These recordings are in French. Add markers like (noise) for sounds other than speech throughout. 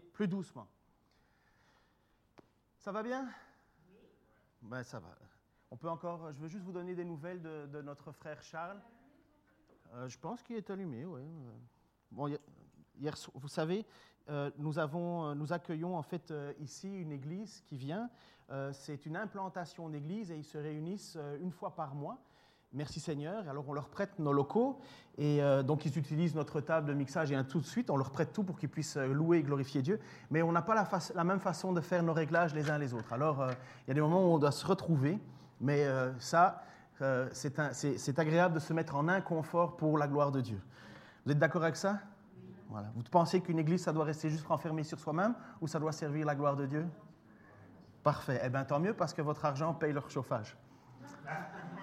plus doucement. Ça va bien? Ben, ça va. On peut encore. Je veux juste vous donner des nouvelles de, notre frère Charles. Euh, je pense qu'il est allumé, oui. Bon, hier, vous savez, euh, nous, avons, euh, nous accueillons en fait ici une église qui vient. c'est une implantation d'église et ils se réunissent une fois par mois. Merci Seigneur. Alors on leur prête nos locaux et euh, donc ils utilisent notre table de mixage et un tout de suite, on leur prête tout pour qu'ils puissent euh, louer et glorifier Dieu. Mais on n'a pas la, même façon de faire nos réglages les uns les autres. Alors euh, il y a des moments où on doit se retrouver, mais ça, c'est agréable de se mettre en inconfort pour la gloire de Dieu. Vous êtes d'accord avec ça? Voilà. Vous pensez qu'une église, ça doit rester juste renfermé sur soi-même ou ça doit servir la gloire de Dieu? Parfait. Eh bien tant mieux parce que votre argent paye leur chauffage.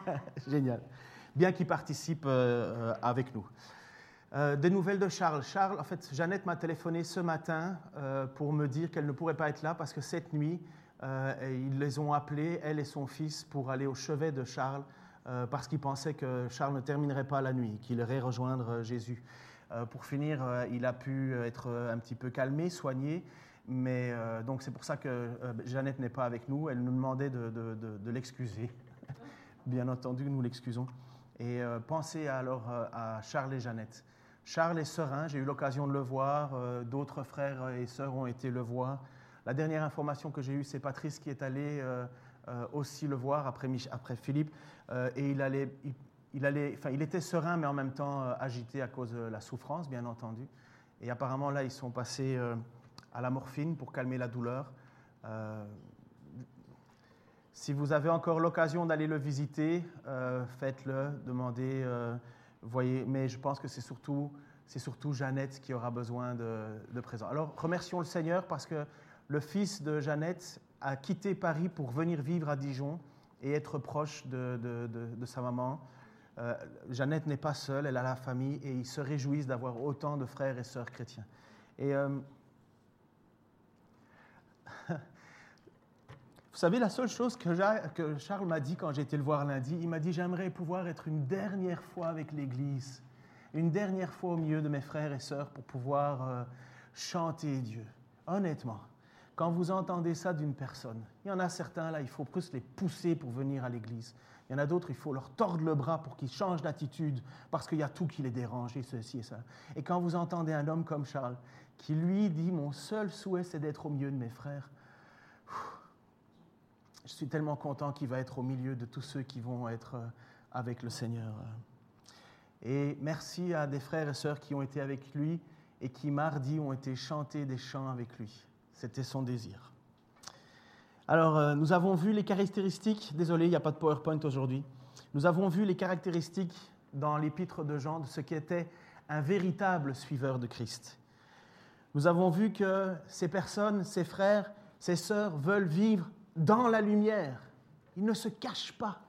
(laughs) Génial. Bien qu'il participe euh, euh, avec nous. Euh, des nouvelles de Charles. Charles, en fait, Jeannette m'a téléphoné ce matin pour me dire qu'elle ne pourrait pas être là parce que cette nuit, ils les ont appelés, elle et son fils, pour aller au chevet de Charles parce qu'ils pensaient que Charles ne terminerait pas la nuit, qu'il irait rejoindre Jésus. pour finir, il a pu être un petit peu calmé, soigné, mais donc c'est pour ça que Jeannette n'est pas avec nous. Elle nous demandait de, de l'excuser bien entendu, nous l'excusons. Et euh, pensez alors euh, à Charles et Jeannette. Charles est serein, j'ai eu l'occasion de le voir, euh, d'autres frères et sœurs ont été le voir. La dernière information que j'ai eue, c'est Patrice qui est allé aussi le voir après, après Philippe, et il, allait, il, allait, enfin, il était serein, mais en même temps agité à cause de la souffrance, bien entendu. Et apparemment, là, ils sont passés à la morphine pour calmer la douleur. Si vous avez encore l'occasion d'aller le visiter, euh, faites-le, demandez, euh, voyez. Mais je pense que c'est surtout, c'est surtout Jeannette qui aura besoin de, de présence. Alors remercions le Seigneur parce que le fils de Jeannette a quitté Paris pour venir vivre à Dijon et être proche de, de, sa maman. Euh, Jeannette n'est pas seule, elle a la famille et ils se réjouissent d'avoir autant de frères et sœurs chrétiens. Et (laughs) Vous savez, la seule chose que, Charles m'a dit quand j'ai été le voir lundi, il m'a dit J'aimerais pouvoir être une dernière fois avec l'Église, une dernière fois au milieu de mes frères et sœurs pour pouvoir euh, chanter Dieu. Honnêtement, quand vous entendez ça d'une personne, il y en a certains là, il faut plus les pousser pour venir à l'Église. Il y en a d'autres, il faut leur tordre le bras pour qu'ils changent d'attitude parce qu'il y a tout qui les dérange et ceci et ça. Et quand vous entendez un homme comme Charles qui lui dit Mon seul souhait, c'est d'être au milieu de mes frères je suis tellement content qu'il va être au milieu de tous ceux qui vont être euh, avec le Seigneur. Et merci à des frères et sœurs qui ont été avec lui et qui mardi ont été chanter des chants avec lui. C'était son désir. Alors, euh, nous avons vu les caractéristiques, désolé, il n'y a pas de PowerPoint aujourd'hui, nous avons vu les caractéristiques dans l'épître de Jean de ce qui était un véritable suiveur de Christ. Nous avons vu que ces personnes, ces frères, ces sœurs veulent vivre dans la lumière. Ils ne se cachent pas.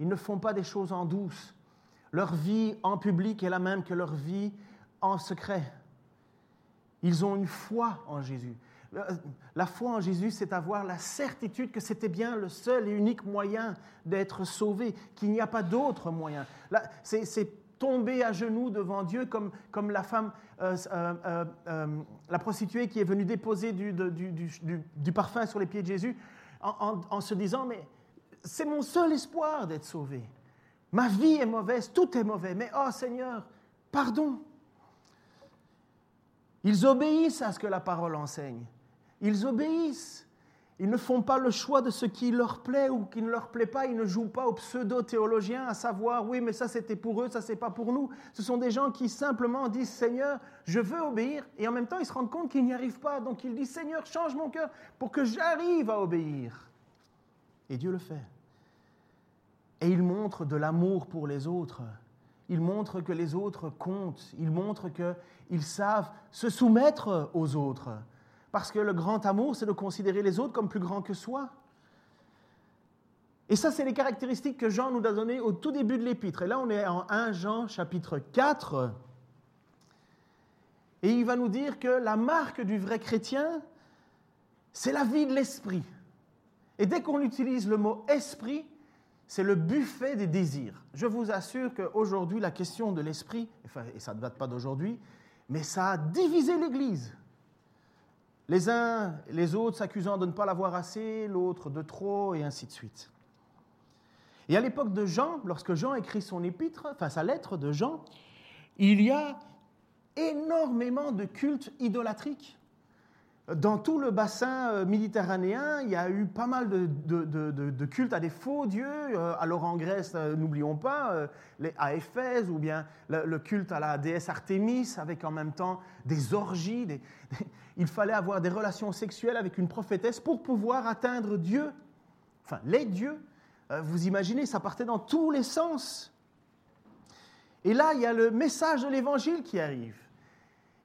Ils ne font pas des choses en douce. Leur vie en public est la même que leur vie en secret. Ils ont une foi en Jésus. Euh, la foi en Jésus, c'est avoir la certitude que c'était bien le seul et unique moyen d'être sauvé, qu'il n'y a pas d'autre moyen. C'est tomber à genoux devant Dieu comme, comme la femme, euh, euh, la prostituée qui est venue déposer du, du parfum sur les pieds de Jésus en, se disant, mais c'est mon seul espoir d'être sauvé. Ma vie est mauvaise, tout est mauvais, mais oh Seigneur, pardon. Ils obéissent à ce que la parole enseigne. Ils obéissent. Ils ne font pas le choix de ce qui leur plaît ou qui ne leur plaît pas. Ils ne jouent pas aux pseudo-théologiens à savoir, oui, mais ça c'était pour eux, ça c'est pas pour nous. Ce sont des gens qui simplement disent, Seigneur, je veux obéir. Et en même temps, ils se rendent compte qu'ils n'y arrivent pas. Donc ils disent, Seigneur, change mon cœur pour que j'arrive à obéir. Et Dieu le fait. Et il montre de l'amour pour les autres. Il montre que les autres comptent. Il montre qu'ils savent se soumettre aux autres. Parce que le grand amour, c'est de considérer les autres comme plus grands que soi. Et ça, c'est les caractéristiques que Jean nous a données au tout début de l'épître. Et là, on est en 1 Jean chapitre 4. Et il va nous dire que la marque du vrai chrétien, c'est la vie de l'esprit. Et dès qu'on utilise le mot esprit, c'est le buffet des désirs. Je vous assure qu'aujourd'hui, la question de l'esprit, et ça ne date pas d'aujourd'hui, mais ça a divisé l'Église. Les uns les autres s'accusant de ne pas l'avoir assez, l'autre de trop, et ainsi de suite. Et à l'époque de Jean, lorsque Jean écrit son épître, enfin sa lettre de Jean, il y a énormément de cultes idolatriques. Dans tout le bassin euh, méditerranéen, il y a eu pas mal de, cultes à des faux dieux. Euh, alors en Grèce, euh, n'oublions pas, à Éphèse, ou bien le, culte à la déesse Artémis, avec en même temps des orgies. il fallait avoir des relations sexuelles avec une prophétesse pour pouvoir atteindre Dieu, enfin les dieux. Vous imaginez, ça partait dans tous les sens. Et là, il y a le message de l'Évangile qui arrive.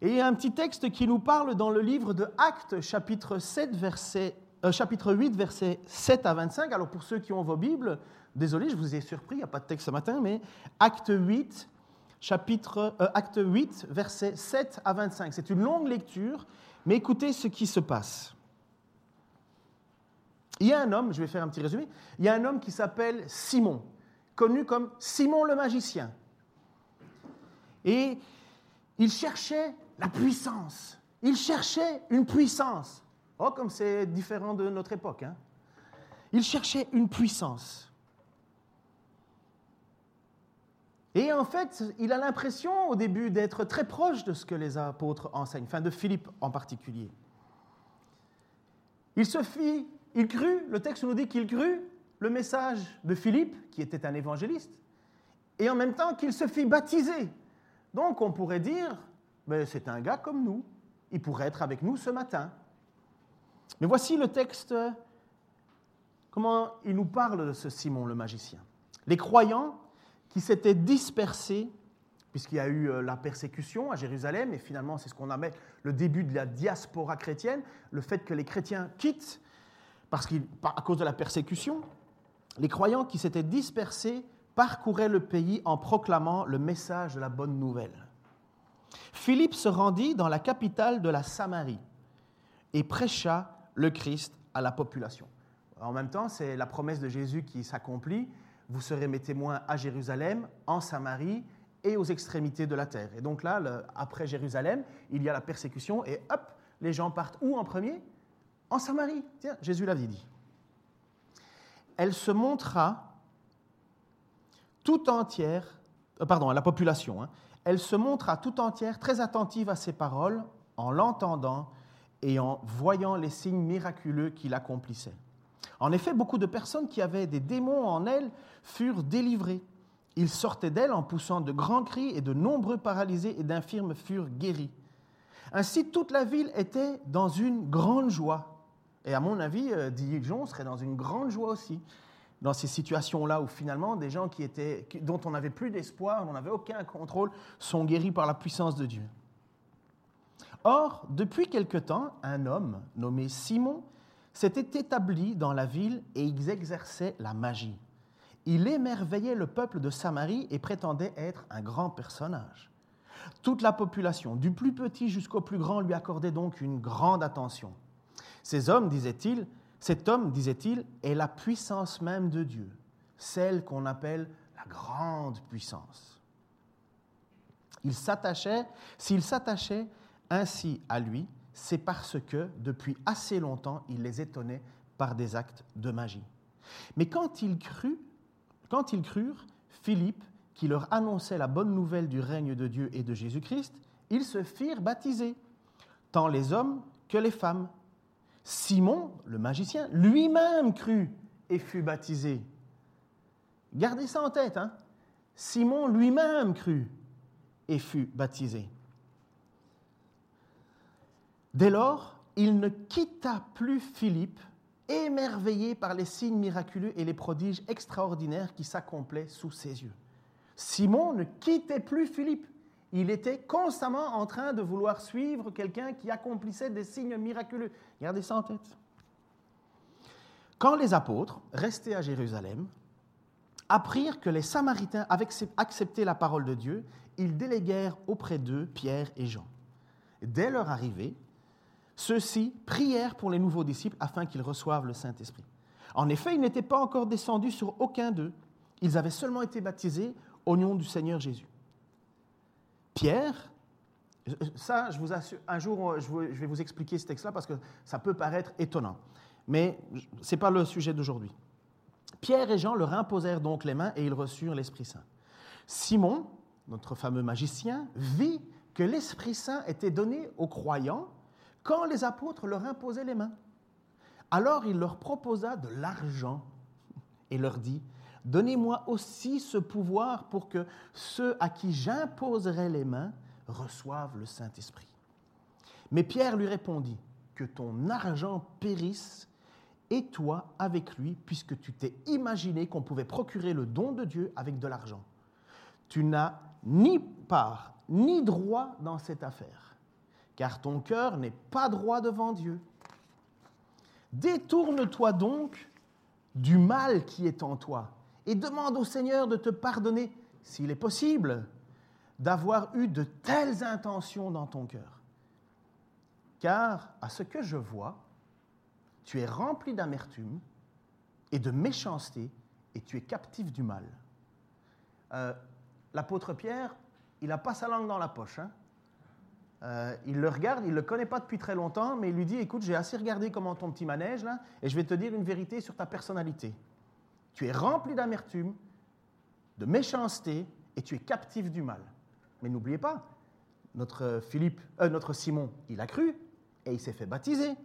Et il y a un petit texte qui nous parle dans le livre de Actes, chapitre, 7, verset, euh, chapitre 8, versets 7 à 25. Alors pour ceux qui ont vos Bibles, désolé, je vous ai surpris, il n'y a pas de texte ce matin, mais Acte 8, chapitre, euh, acte 8, versets 7 à 25. C'est une longue lecture, mais écoutez ce qui se passe. Il y a un homme, je vais faire un petit résumé, il y a un homme qui s'appelle Simon, connu comme Simon le magicien. Et il cherchait la puissance. Il cherchait une puissance. Oh, comme c'est différent de notre époque. Hein? Il cherchait une puissance. Et en fait, il a l'impression au début d'être très proche de ce que les apôtres enseignent, enfin de Philippe en particulier. Il se fit, il crut, le texte nous dit qu'il crut le message de Philippe, qui était un évangéliste, et en même temps qu'il se fit baptiser. Donc on pourrait dire, mais c'est un gars comme nous. Il pourrait être avec nous ce matin. Mais voici le texte, comment il nous parle de ce Simon le magicien. Les croyants qui s'étaient dispersés, puisqu'il y a eu euh, la persécution à Jérusalem, et finalement c'est ce qu'on appelle le début de la diaspora chrétienne, le fait que les chrétiens quittent parce à cause de la persécution, les croyants qui s'étaient dispersés parcouraient le pays en proclamant le message de la bonne nouvelle. Philippe se rendit dans la capitale de la Samarie et prêcha le Christ à la population. En même temps, c'est la promesse de Jésus qui s'accomplit. Vous serez mes témoins à Jérusalem, en Samarie et aux extrémités de la terre. Et donc là, après Jérusalem, il y a la persécution et hop, les gens partent où en premier? En Samarie. Tiens, Jésus l'avait dit. Elle se montra tout entière, euh, pardon, à la population, hein, elle se montra tout entière très attentive à ses paroles en l'entendant et en voyant les signes miraculeux qu'il accomplissait. En effet, beaucoup de personnes qui avaient des démons en elles furent délivrées. Ils sortaient d'elles en poussant de grands cris et de nombreux paralysés et d'infirmes furent guéris. Ainsi, toute la ville était dans une grande joie. Et à mon avis, euh, Dijon serait dans une grande joie aussi dans ces situations-là où finalement des gens qui étaient, dont on n'avait plus d'espoir, on n'avait aucun contrôle, sont guéris par la puissance de Dieu. Or, depuis quelque temps, un homme nommé Simon s'était établi dans la ville et il exerçait la magie. Il émerveillait le peuple de Samarie et prétendait être un grand personnage. Toute la population, du plus petit jusqu'au plus grand, lui accordait donc une grande attention. Ces hommes, disait-il, cet homme, disait-il, est la puissance même de Dieu, celle qu'on appelle la grande puissance. Il s'attachait, s'il s'attachait ainsi à lui, c'est parce que depuis assez longtemps, il les étonnait par des actes de magie. Mais quand ils crurent, quand ils crurent, Philippe, qui leur annonçait la bonne nouvelle du règne de Dieu et de Jésus-Christ, ils se firent baptiser, tant les hommes que les femmes. Simon, le magicien, lui-même crut et fut baptisé. Gardez ça en tête. Hein? Simon lui-même crut et fut baptisé. Dès lors, il ne quitta plus Philippe, émerveillé par les signes miraculeux et les prodiges extraordinaires qui s'accomplaient sous ses yeux. Simon ne quittait plus Philippe. Il était constamment en train de vouloir suivre quelqu'un qui accomplissait des signes miraculeux. Gardez ça en tête. Quand les apôtres, restés à Jérusalem, apprirent que les Samaritains avaient accepté la parole de Dieu, ils déléguèrent auprès d'eux Pierre et Jean. Dès leur arrivée, ceux-ci prièrent pour les nouveaux disciples afin qu'ils reçoivent le Saint-Esprit. En effet, ils n'étaient pas encore descendus sur aucun d'eux. Ils avaient seulement été baptisés au nom du Seigneur Jésus. Pierre, Ça, je vous assure, un jour, je vais vous expliquer ce texte-là parce que ça peut paraître étonnant. Mais ce n'est pas le sujet d'aujourd'hui. Pierre et Jean leur imposèrent donc les mains et ils reçurent l'Esprit Saint. Simon, notre fameux magicien, vit que l'Esprit Saint était donné aux croyants quand les apôtres leur imposaient les mains. Alors il leur proposa de l'argent et leur dit, Donnez-moi aussi ce pouvoir pour que ceux à qui j'imposerai les mains reçoivent le Saint-Esprit. Mais Pierre lui répondit, Que ton argent périsse et toi avec lui, puisque tu t'es imaginé qu'on pouvait procurer le don de Dieu avec de l'argent. Tu n'as ni part ni droit dans cette affaire, car ton cœur n'est pas droit devant Dieu. Détourne-toi donc du mal qui est en toi et demande au Seigneur de te pardonner, s'il est possible, d'avoir eu de telles intentions dans ton cœur. Car, à ce que je vois, tu es rempli d'amertume et de méchanceté et tu es captif du mal. Euh, l'apôtre Pierre, il n'a pas sa langue dans la poche. Hein. Euh, il le regarde, il ne le connaît pas depuis très longtemps, mais il lui dit, écoute, j'ai assez regardé comment ton petit manège, là, et je vais te dire une vérité sur ta personnalité. Tu es rempli d'amertume, de méchanceté, et tu es captif du mal. Mais n'oubliez pas, notre, Philippe, euh, notre Simon, il a cru, et il s'est fait baptiser.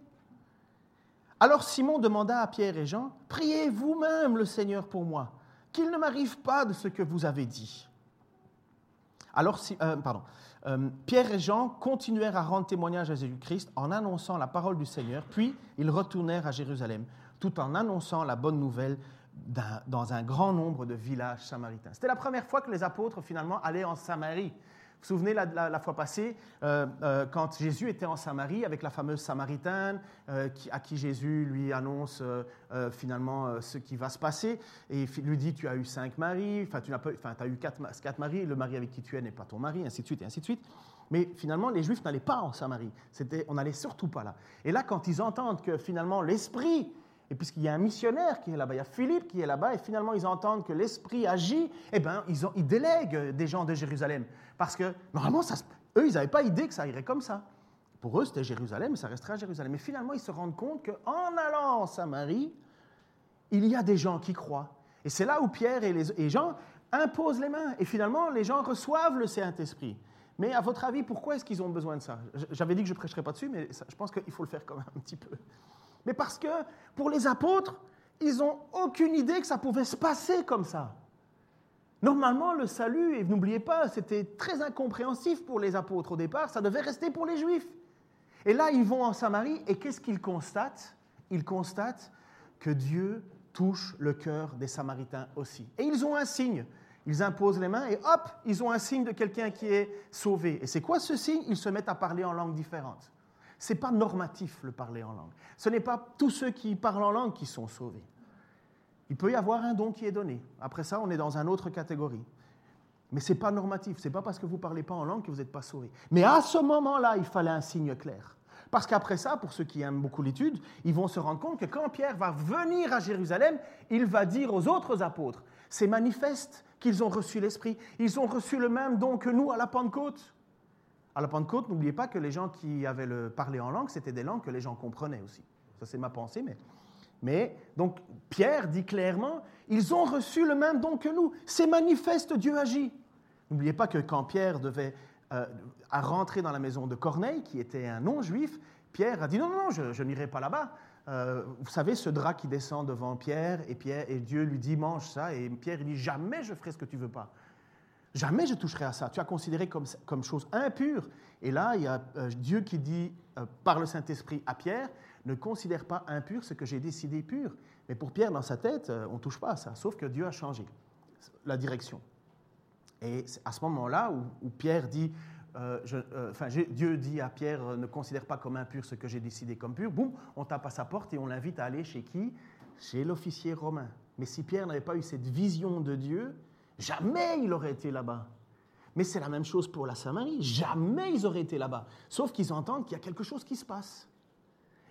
Alors Simon demanda à Pierre et Jean, Priez vous-même le Seigneur pour moi, qu'il ne m'arrive pas de ce que vous avez dit. Alors, euh, euh, Pierre et Jean continuèrent à rendre témoignage à Jésus-Christ en annonçant la parole du Seigneur, puis ils retournèrent à Jérusalem, tout en annonçant la bonne nouvelle dans un grand nombre de villages samaritains. C'était la première fois que les apôtres finalement allaient en Samarie. Vous vous souvenez la, fois passée, euh, euh, quand Jésus était en Samarie avec la fameuse Samaritaine, euh, à qui Jésus lui annonce finalement ce qui va se passer, et lui dit, tu as eu cinq maris, enfin tu as, eu quatre, quatre maris, le mari avec qui tu es n'est pas ton mari, ainsi de suite, et ainsi de suite. Mais finalement, les Juifs n'allaient pas en Samarie. On n'allait surtout pas là. Et là, quand ils entendent que finalement l'Esprit et puisqu'il y a un missionnaire qui est là-bas, il y a Philippe qui est là-bas, et finalement ils entendent que l'Esprit agit, eh bien, ils, délèguent des gens de Jérusalem. Parce que normalement, eux, ils n'avaient pas idée que ça irait comme ça. Pour eux, c'était Jérusalem, et ça resterait à Jérusalem. Mais finalement, ils se rendent compte qu'en allant en Samarie, il y a des gens qui croient. Et c'est là où Pierre et les Jean imposent les mains. Et finalement, les gens reçoivent le Saint-Esprit. Mais à votre avis, pourquoi est-ce qu'ils ont besoin de ça? J'avais dit que je ne prêcherais pas dessus, mais je pense qu'il faut le faire quand même un petit peu mais parce que pour les apôtres, ils n'ont aucune idée que ça pouvait se passer comme ça. Normalement, le salut, et n'oubliez pas, c'était très incompréhensif pour les apôtres au départ, ça devait rester pour les juifs. Et là, ils vont en Samarie, et qu'est-ce qu'ils constatent? Ils constatent que Dieu touche le cœur des Samaritains aussi. Et ils ont un signe. Ils imposent les mains et hop, ils ont un signe de quelqu'un qui est sauvé. Et c'est quoi ce signe? Ils se mettent à parler en langue différente. N'est pas normatif le parler en langue. Ce n'est pas tous ceux qui parlent en langue qui sont sauvés. Il peut y avoir un don qui est donné. Après ça, on est dans une autre catégorie. Mais ce n'est pas normatif. Ce n'est pas parce que vous ne parlez pas en langue que vous n'êtes pas sauvé. Mais à ce moment-là, il fallait un signe clair. Parce qu'après ça, pour ceux qui aiment beaucoup l'étude, ils vont se rendre compte que quand Pierre va venir à Jérusalem, il va dire aux autres apôtres, c'est manifeste qu'ils ont reçu l'Esprit. Ils ont reçu le même don que nous à la Pentecôte. À la Pentecôte, n'oubliez pas que les gens qui avaient le parlé en langue, c'était des langues que les gens comprenaient aussi. Ça, c'est ma pensée, mais. Mais, donc, Pierre dit clairement ils ont reçu le même don que nous. C'est manifeste, Dieu agit. N'oubliez pas que quand Pierre devait euh, rentrer dans la maison de Corneille, qui était un non-juif, Pierre a dit non, non, non, je, n'irai pas là-bas. Euh, vous savez, ce drap qui descend devant Pierre et, Pierre, et Dieu lui dit mange ça, et Pierre il dit jamais je ferai ce que tu veux pas. Jamais je toucherai à ça. Tu as considéré comme, comme chose impure. Et là, il y a euh, Dieu qui dit euh, par le Saint-Esprit à Pierre, ne considère pas impur ce que j'ai décidé pur. Mais pour Pierre, dans sa tête, euh, on ne touche pas à ça, sauf que Dieu a changé la direction. Et à ce moment-là où, Pierre dit, enfin, Dieu dit à Pierre, ne considère pas comme impur ce que j'ai décidé comme pur. Boum, on tape à sa porte et on l'invite à aller chez qui? Chez l'officier romain. Mais si Pierre n'avait pas eu cette vision de Dieu, Jamais il aurait été là-bas. Mais c'est la même chose pour la Samarie. Jamais ils auraient été là-bas. Sauf qu'ils entendent qu'il y a quelque chose qui se passe.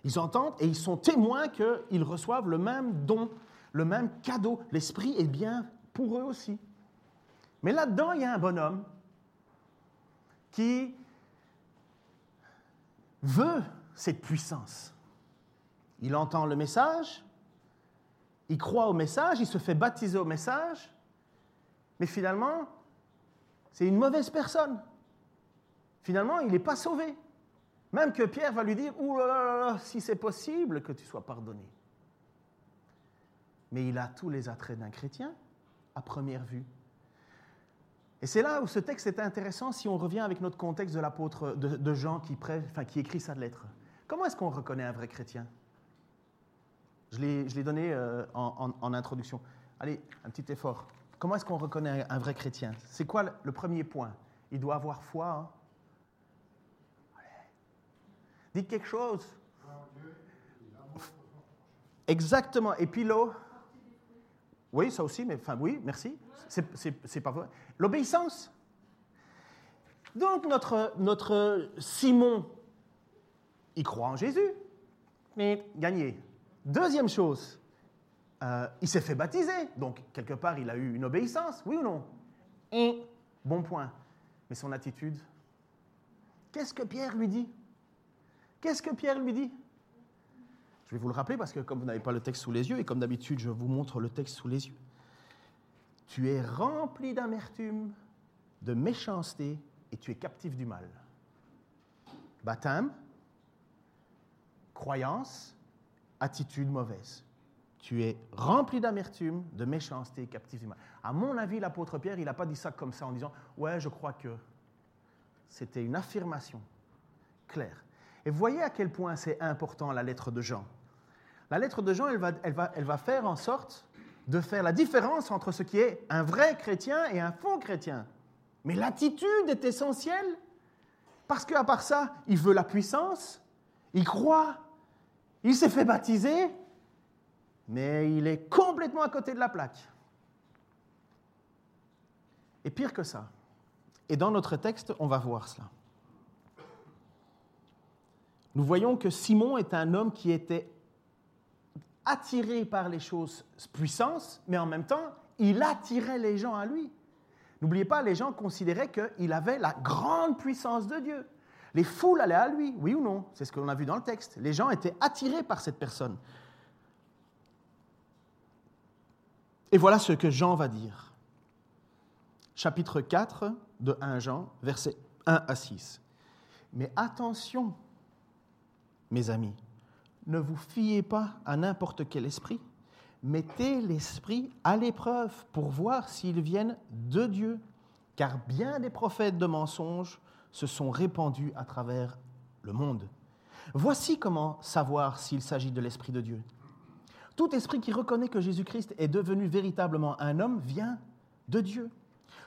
Ils entendent et ils sont témoins qu'ils reçoivent le même don, le même cadeau. L'Esprit est bien pour eux aussi. Mais là-dedans, il y a un bonhomme qui veut cette puissance. Il entend le message, il croit au message, il se fait baptiser au message, mais finalement, c'est une mauvaise personne. Finalement, il n'est pas sauvé. Même que Pierre va lui dire, Ouh là là là, si c'est possible que tu sois pardonné. Mais il a tous les attraits d'un chrétien à première vue. Et c'est là où ce texte est intéressant si on revient avec notre contexte de l'apôtre de, Jean qui, enfin, qui écrit sa lettre. Comment est-ce qu'on reconnaît un vrai chrétien? Je l'ai donné euh, en, introduction. Allez, un petit effort. Comment est-ce qu'on reconnaît un vrai chrétien? C'est quoi le, premier point? Il doit avoir foi. Hein Dites quelque chose. Exactement. Et puis l'eau? Oui, ça aussi, mais enfin oui, merci. C'est pas vrai. L'obéissance? Donc notre, notre Simon, il croit en Jésus, mais gagné. Deuxième chose, euh, il s'est fait baptiser, donc quelque part il a eu une obéissance, oui ou non? Et, bon point. Mais son attitude, qu'est-ce que Pierre lui dit? Qu'est-ce que Pierre lui dit? Je vais vous le rappeler parce que comme vous n'avez pas le texte sous les yeux, et comme d'habitude je vous montre le texte sous les yeux, tu es rempli d'amertume, de méchanceté, et tu es captif du mal. Baptême, croyance, attitude mauvaise. Tu es rempli d'amertume, de méchanceté, captif du mal. À mon avis, l'apôtre Pierre, il n'a pas dit ça comme ça en disant Ouais, je crois que. C'était une affirmation claire. Et voyez à quel point c'est important la lettre de Jean. La lettre de Jean, elle va, elle, va, elle va faire en sorte de faire la différence entre ce qui est un vrai chrétien et un faux chrétien. Mais l'attitude est essentielle, parce qu'à part ça, il veut la puissance, il croit, il s'est fait baptiser, mais il est complètement à côté de la plaque. Et pire que ça, et dans notre texte, on va voir cela nous voyons que Simon est un homme qui était attiré par les choses puissantes, mais en même temps, il attirait les gens à lui. N'oubliez pas, les gens considéraient qu'il avait la grande puissance de Dieu. Les foules allaient à lui, oui ou non? C'est ce que l'on a vu dans le texte. Les gens étaient attirés par cette personne. Et voilà ce que Jean va dire. Chapitre 4 de 1 Jean, versets 1 à 6. Mais attention, mes amis, ne vous fiez pas à n'importe quel esprit. Mettez l'esprit à l'épreuve pour voir s'ils viennent de Dieu, car bien des prophètes de mensonges se sont répandus à travers le monde. Voici comment savoir s'il s'agit de l'Esprit de Dieu. Tout esprit qui reconnaît que Jésus-Christ est devenu véritablement un homme vient de Dieu.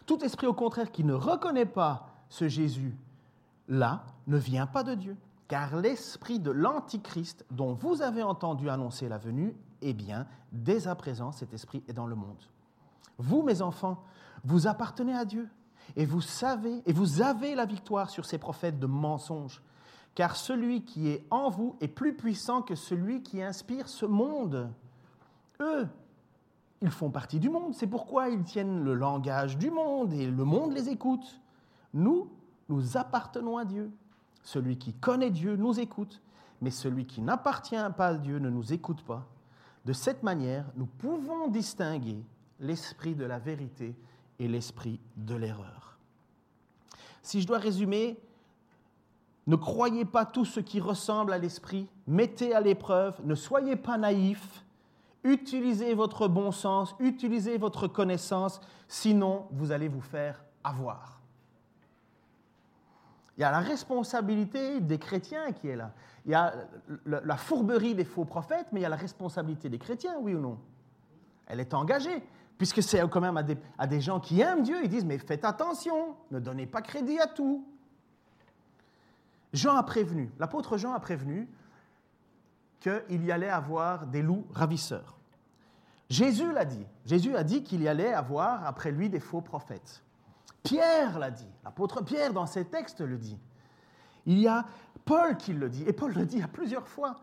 Tout esprit au contraire qui ne reconnaît pas ce Jésus-là ne vient pas de Dieu car l'esprit de l'Antichrist dont vous avez entendu annoncer la venue, eh bien, dès à présent, cet esprit est dans le monde. Vous, mes enfants, vous appartenez à Dieu, et vous savez, et vous avez la victoire sur ces prophètes de mensonges, car celui qui est en vous est plus puissant que celui qui inspire ce monde. Eux, ils font partie du monde, c'est pourquoi ils tiennent le langage du monde, et le monde les écoute. Nous, nous appartenons à Dieu. Celui qui connaît Dieu nous écoute, mais celui qui n'appartient pas à Dieu ne nous écoute pas. De cette manière, nous pouvons distinguer l'esprit de la vérité et l'esprit de l'erreur. Si je dois résumer, ne croyez pas tout ce qui ressemble à l'esprit, mettez à l'épreuve, ne soyez pas naïfs, utilisez votre bon sens, utilisez votre connaissance, sinon vous allez vous faire avoir. Il y a la responsabilité des chrétiens qui est là. Il y a la fourberie des faux prophètes, mais il y a la responsabilité des chrétiens, oui ou non? Elle est engagée, puisque c'est quand même à des, gens qui aiment Dieu, ils disent, mais faites attention, ne donnez pas crédit à tout. Jean a prévenu, l'apôtre Jean a prévenu qu'il y allait avoir des loups ravisseurs. Jésus l'a dit. Jésus a dit qu'il y allait avoir après lui des faux prophètes. Pierre l'a dit, l'apôtre Pierre dans ses textes le dit. Il y a Paul qui le dit, et Paul le dit à plusieurs fois.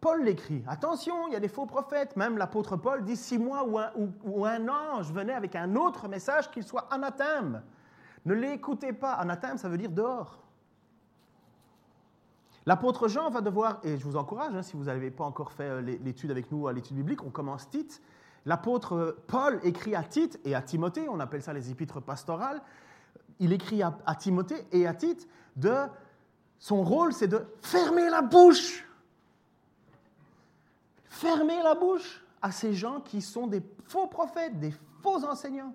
Paul l'écrit, attention, il y a des faux prophètes, même l'apôtre Paul dit, si moi ou un, ou un ange venait avec un autre message, qu'il soit anathème. Ne l'écoutez pas, anathème ça veut dire dehors. L'apôtre Jean va devoir, et je vous encourage, hein, si vous n'avez pas encore fait euh, l'étude avec nous l'étude biblique, on commence Tite. L'apôtre Paul écrit à Tite et à Timothée, on appelle ça les épîtres pastorales. Il écrit à, à Timothée et à Tite de son rôle, c'est de fermer la bouche. Fermer la bouche à ces gens qui sont des faux prophètes, des faux enseignants.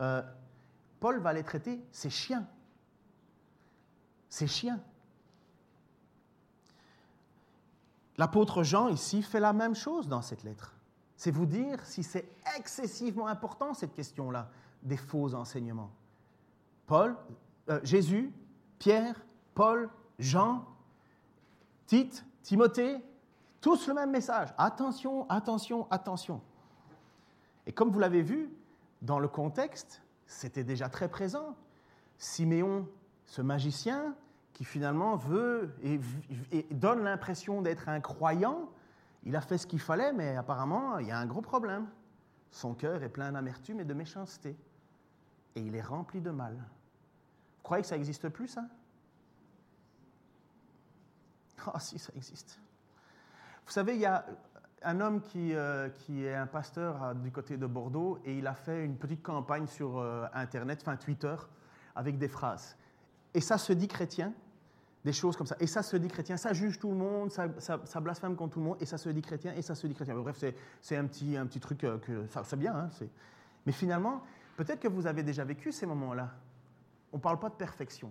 Euh, Paul va les traiter, ces chiens. Ces chiens. L'apôtre Jean ici fait la même chose dans cette lettre. C'est vous dire si c'est excessivement important cette question-là des faux enseignements. Paul, euh, Jésus, Pierre, Paul, Jean, Tite, Timothée, tous le même message. Attention, attention, attention. Et comme vous l'avez vu, dans le contexte, c'était déjà très présent. Siméon, ce magicien, qui finalement veut et, donne l'impression d'être un croyant, il a fait ce qu'il fallait, mais apparemment, il y a un gros problème. Son cœur est plein d'amertume et de méchanceté. Et il est rempli de mal. Vous croyez que ça n'existe plus, ça? Ah (laughs) si, ça existe. Vous savez, il y a un homme qui, euh, qui est un pasteur du côté de Bordeaux et il a fait une petite campagne sur euh, Internet, enfin Twitter, avec des phrases. Et ça se dit chrétien, des choses comme ça. Et ça se dit chrétien, ça juge tout le monde, ça, blasphème contre tout le monde, et ça se dit chrétien, et ça se dit chrétien. Bref, c'est un petit, truc que ça, c'est bien. Hein, mais finalement, peut-être que vous avez déjà vécu ces moments-là. On ne parle pas de perfection.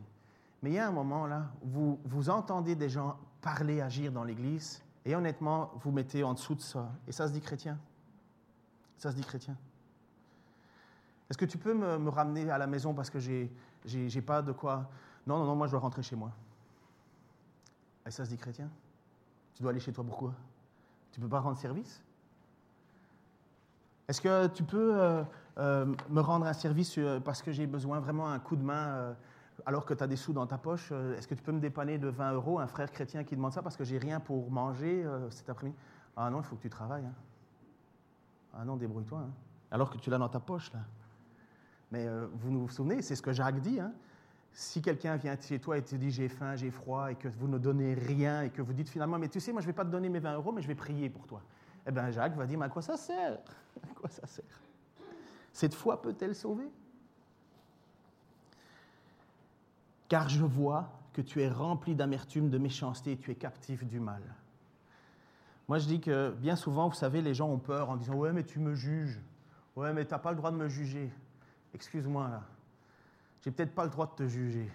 Mais il y a un moment là, vous, vous entendez des gens parler, agir dans l'Église, et honnêtement, vous mettez en dessous de ça. Et ça se dit chrétien. Ça se dit chrétien. Est-ce que tu peux me, ramener à la maison parce que j'ai, j'ai, pas de quoi? Non, non, non, moi je dois rentrer chez moi. Et ça se dit chrétien? Tu dois aller chez toi pourquoi? Tu peux pas rendre service? Est-ce que tu peux euh, euh, me rendre un service euh, parce que j'ai besoin vraiment un coup de main alors que tu as des sous dans ta poche, est-ce que tu peux me dépanner de 20 euros Un frère chrétien qui demande ça parce que j'ai rien pour manger cet après-midi? Ah non, il faut que tu travailles. Hein. Ah non, débrouille-toi. Hein. Alors que tu l'as dans ta poche, là. Mais vous vous souvenez, c'est ce que Jacques dit. Hein. Si quelqu'un vient chez toi et te dit j'ai faim, j'ai froid, et que vous ne donnez rien, et que vous dites finalement, mais tu sais, moi je ne vais pas te donner mes 20 euros, mais je vais prier pour toi. Eh bien, Jacques va dire, mais à quoi ça sert? (laughs) À quoi ça sert? Cette foi peut-elle sauver? Car je vois que tu es rempli d'amertume, de méchanceté et tu es captif du mal. Moi, je dis que bien souvent, vous savez, les gens ont peur en disant Ouais, mais tu me juges. Ouais, mais tu n'as pas le droit de me juger. Excuse-moi, là. J'ai peut-être pas le droit de te juger.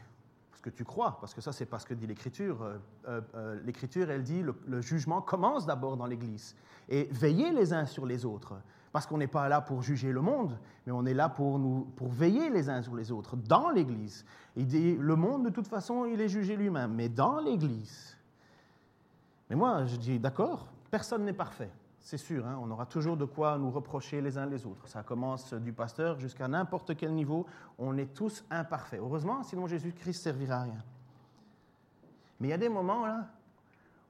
Parce que tu crois, parce que ça, c'est pas ce que dit l'Écriture. Euh, euh, euh, L'Écriture, elle dit le, le jugement commence d'abord dans l'Église. Et veillez les uns sur les autres. Parce qu'on n'est pas là pour juger le monde, mais on est là pour, pour veiller les uns sur les autres dans l'Église. Il dit, le monde, de toute façon, il est jugé lui-même, mais dans l'Église. Mais moi, je dis, d'accord, personne n'est parfait, c'est sûr. Hein, on aura toujours de quoi nous reprocher les uns les autres. Ça commence du pasteur jusqu'à n'importe quel niveau. On est tous imparfaits. Heureusement, sinon Jésus-Christ servira à rien. Mais il y a des moments là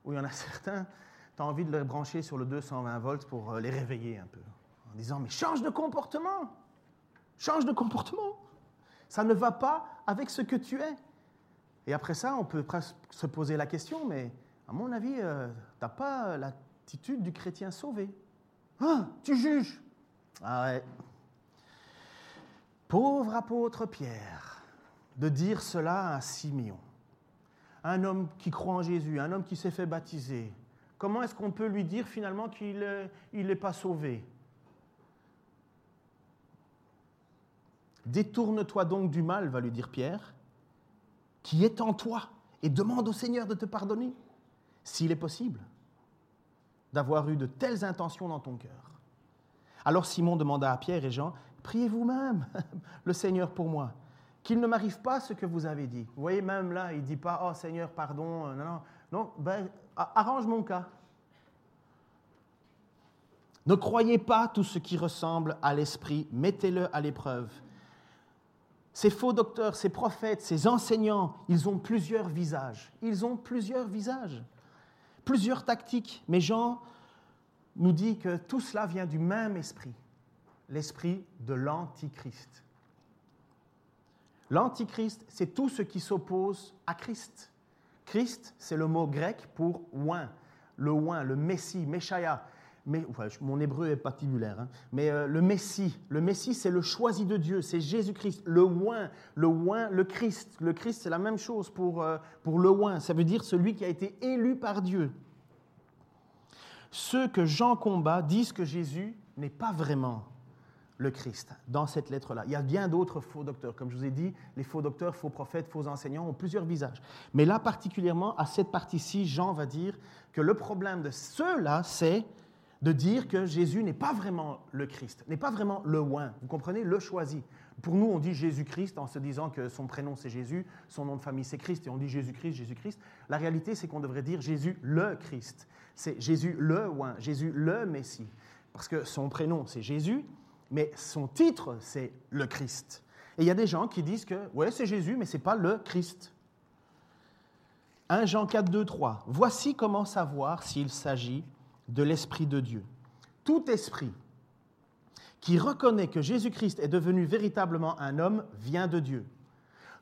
où il y en a certains, tu as envie de les brancher sur le 220 volts pour euh, les réveiller un peu en disant, mais change de comportement, change de comportement. Ça ne va pas avec ce que tu es. Et après ça, on peut se poser la question, mais à mon avis, euh, tu n'as pas du chrétien sauvé. Ah, tu juges. Ah. Pauvre apôtre Pierre, de dire cela à Simeon, un homme qui croit en Jésus, un homme qui s'est fait baptiser. Comment est-ce qu'on peut lui dire finalement qu'il n'est pas sauvé? Détourne-toi donc du mal, va lui dire Pierre, qui est en toi, et demande au Seigneur de te pardonner, s'il est possible, d'avoir eu de telles intentions dans ton cœur. Alors Simon demanda à Pierre et Jean, priez vous-même (laughs) le Seigneur pour moi, qu'il ne m'arrive pas ce que vous avez dit. Vous voyez, même là, il ne dit pas, oh Seigneur, pardon, non, non, non, ben, arrange mon cas. Ne croyez pas tout ce qui ressemble à l'esprit, mettez-le à l'épreuve ces faux docteurs, ces prophètes, ces enseignants, ils ont plusieurs visages. Ils ont plusieurs visages, plusieurs tactiques. Mais Jean nous dit que tout cela vient du même esprit, l'esprit de l'Antichrist. L'Antichrist, c'est tout ce qui s'oppose à Christ. Christ, c'est le mot grec pour oin, le oin, le Messie, Meshaya. Mais, mon hébreu est patibulaire, hein. mais euh, le Messie, le Messie, c'est le choisi de Dieu, c'est Jésus-Christ, le oin, le oin, le Christ. Le Christ, c'est la même chose pour, euh, pour le oin, ça veut dire celui qui a été élu par Dieu. Ceux que Jean combat disent que Jésus n'est pas vraiment le Christ dans cette lettre-là. Il y a bien d'autres faux docteurs. Comme je vous ai dit, les faux docteurs, faux prophètes, faux enseignants ont plusieurs visages. Mais là, particulièrement, à cette partie-ci, Jean va dire que le problème de ceux-là, c'est de dire que Jésus n'est pas vraiment le Christ, n'est pas vraiment le oin. Vous comprenez? Le choisi. Pour nous, on dit Jésus-Christ en se disant que son prénom c'est Jésus, son nom de famille c'est Christ, et on dit Jésus-Christ, Jésus-Christ. La réalité, c'est qu'on devrait dire Jésus le Christ. C'est Jésus le oin, Jésus le Messie. Parce que son prénom c'est Jésus, mais son titre, c'est le Christ. Et il y a des gens qui disent que, ouais, c'est Jésus, mais ce n'est pas le Christ. 1 Jean 4, 2, 3. Voici comment savoir s'il s'agit de l'Esprit de Dieu. Tout esprit qui reconnaît que Jésus-Christ est devenu véritablement un homme vient de Dieu.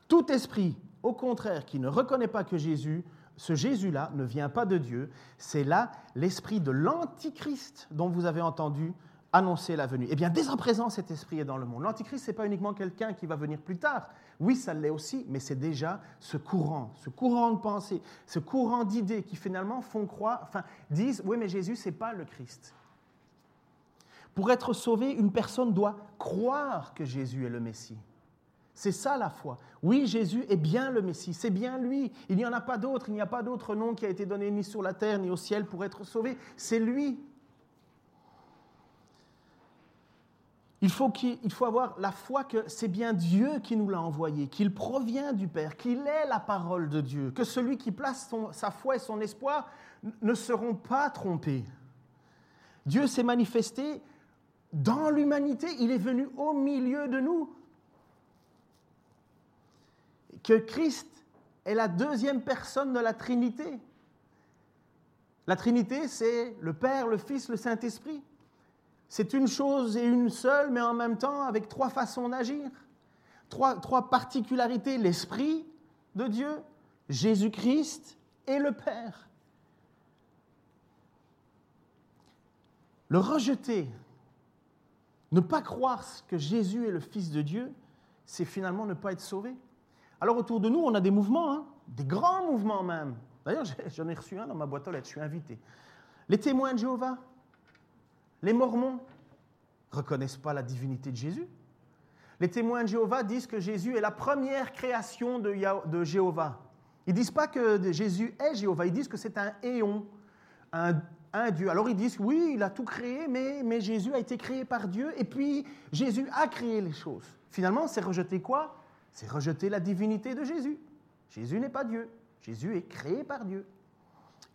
Tout esprit, au contraire, qui ne reconnaît pas que Jésus, ce Jésus-là, ne vient pas de Dieu, c'est là l'esprit de l'Antichrist dont vous avez entendu annoncer la venue. Eh bien, dès à présent, cet esprit est dans le monde. L'Antichrist, ce n'est pas uniquement quelqu'un qui va venir plus tard. Oui, ça l'est aussi, mais c'est déjà ce courant, ce courant de pensée, ce courant d'idées qui finalement font croire, enfin, disent, oui, mais Jésus, ce n'est pas le Christ. Pour être sauvé, une personne doit croire que Jésus est le Messie. C'est ça la foi. Oui, Jésus est bien le Messie, c'est bien lui. Il n'y en a pas d'autre, il n'y a pas d'autre nom qui a été donné ni sur la terre ni au ciel pour être sauvé. C'est lui. Il faut, faut, avoir la foi que c'est bien Dieu qui nous l'a envoyé, qu'il provient du Père, qu'il est la parole de Dieu, que celui qui place sa foi et son espoir ne seront pas trompés. Dieu s'est manifesté dans l'humanité, il est venu au milieu de nous. Que Christ est la deuxième personne de la Trinité. La Trinité, c'est le Père, le Fils, le Saint-Esprit. C'est une chose et une seule, mais en même temps avec trois façons d'agir. Trois, particularités, l'Esprit de Dieu, Jésus-Christ et le Père. Le rejeter, ne pas croire que Jésus est le Fils de Dieu, c'est finalement ne pas être sauvé. Alors autour de nous, on a des mouvements, hein, des grands mouvements même. D'ailleurs, (laughs) j'en ai reçu un dans ma boîte aux lettres, je suis invité. Les témoins de Jéhovah, les Mormons reconnaissent pas la divinité de Jésus. Les témoins de Jéhovah disent que Jésus est la première création de, Jéhovah. Ils disent pas que Jésus est Jéhovah, ils disent que c'est un éon, un, Dieu. Alors ils disent oui, il a tout créé, mais, mais Jésus a été créé par Dieu, et puis Jésus a créé les choses. Finalement, c'est rejeter quoi? C'est rejeter la divinité de Jésus. Jésus n'est pas Dieu. Jésus est créé par Dieu.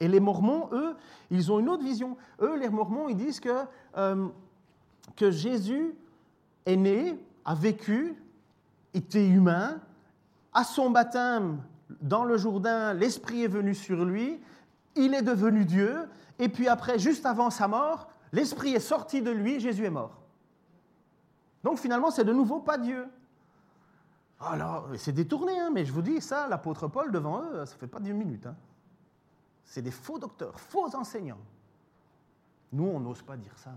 Et les Mormons, eux, ils ont une autre vision. Eux, les Mormons, ils disent que, euh, que Jésus est né, a vécu, était humain. À son baptême, dans le Jourdain, l'Esprit est venu sur lui, il est devenu Dieu, et puis après, juste avant sa mort, l'Esprit est sorti de lui, Jésus est mort. Donc finalement, c'est de nouveau pas Dieu. Alors, c'est détourné, hein, mais je vous dis, ça, l'apôtre Paul, devant eux, ça fait pas dix minutes. Hein. C'est des faux docteurs, faux enseignants. Nous, on n'ose pas dire ça.